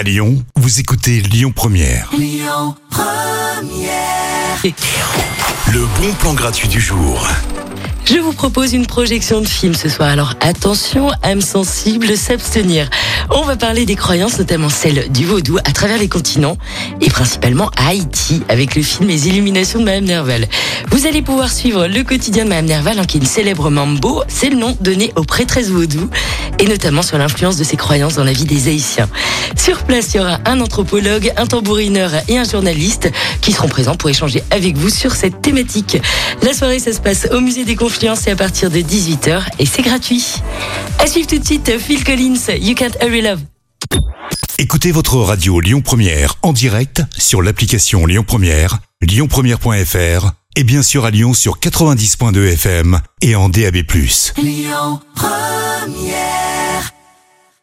À Lyon, vous écoutez Lyon Première. Le bon plan gratuit du jour. Je vous propose une projection de film ce soir. Alors attention, âme sensible, s'abstenir. On va parler des croyances, notamment celles du vaudou, à travers les continents et principalement à Haïti, avec le film Les Illuminations de Madame Nerval. Vous allez pouvoir suivre le quotidien de Madame Nerval, hein, qui est une célèbre mambo. C'est le nom donné aux prêtresses vaudou, et notamment sur l'influence de ces croyances dans la vie des Haïtiens. Sur place, il y aura un anthropologue, un tambourineur et un journaliste qui seront présents pour échanger avec vous sur cette thématique. La soirée, ça se passe au musée des Confluences et à partir de 18h et c'est gratuit. À suivre tout de suite, Phil Collins, You Can't Hurry Love. Écoutez votre radio Lyon Première en direct sur l'application Lyon Première, lyonpremière.fr et bien sûr à Lyon sur 90.2 FM et en DAB+. Lyon Première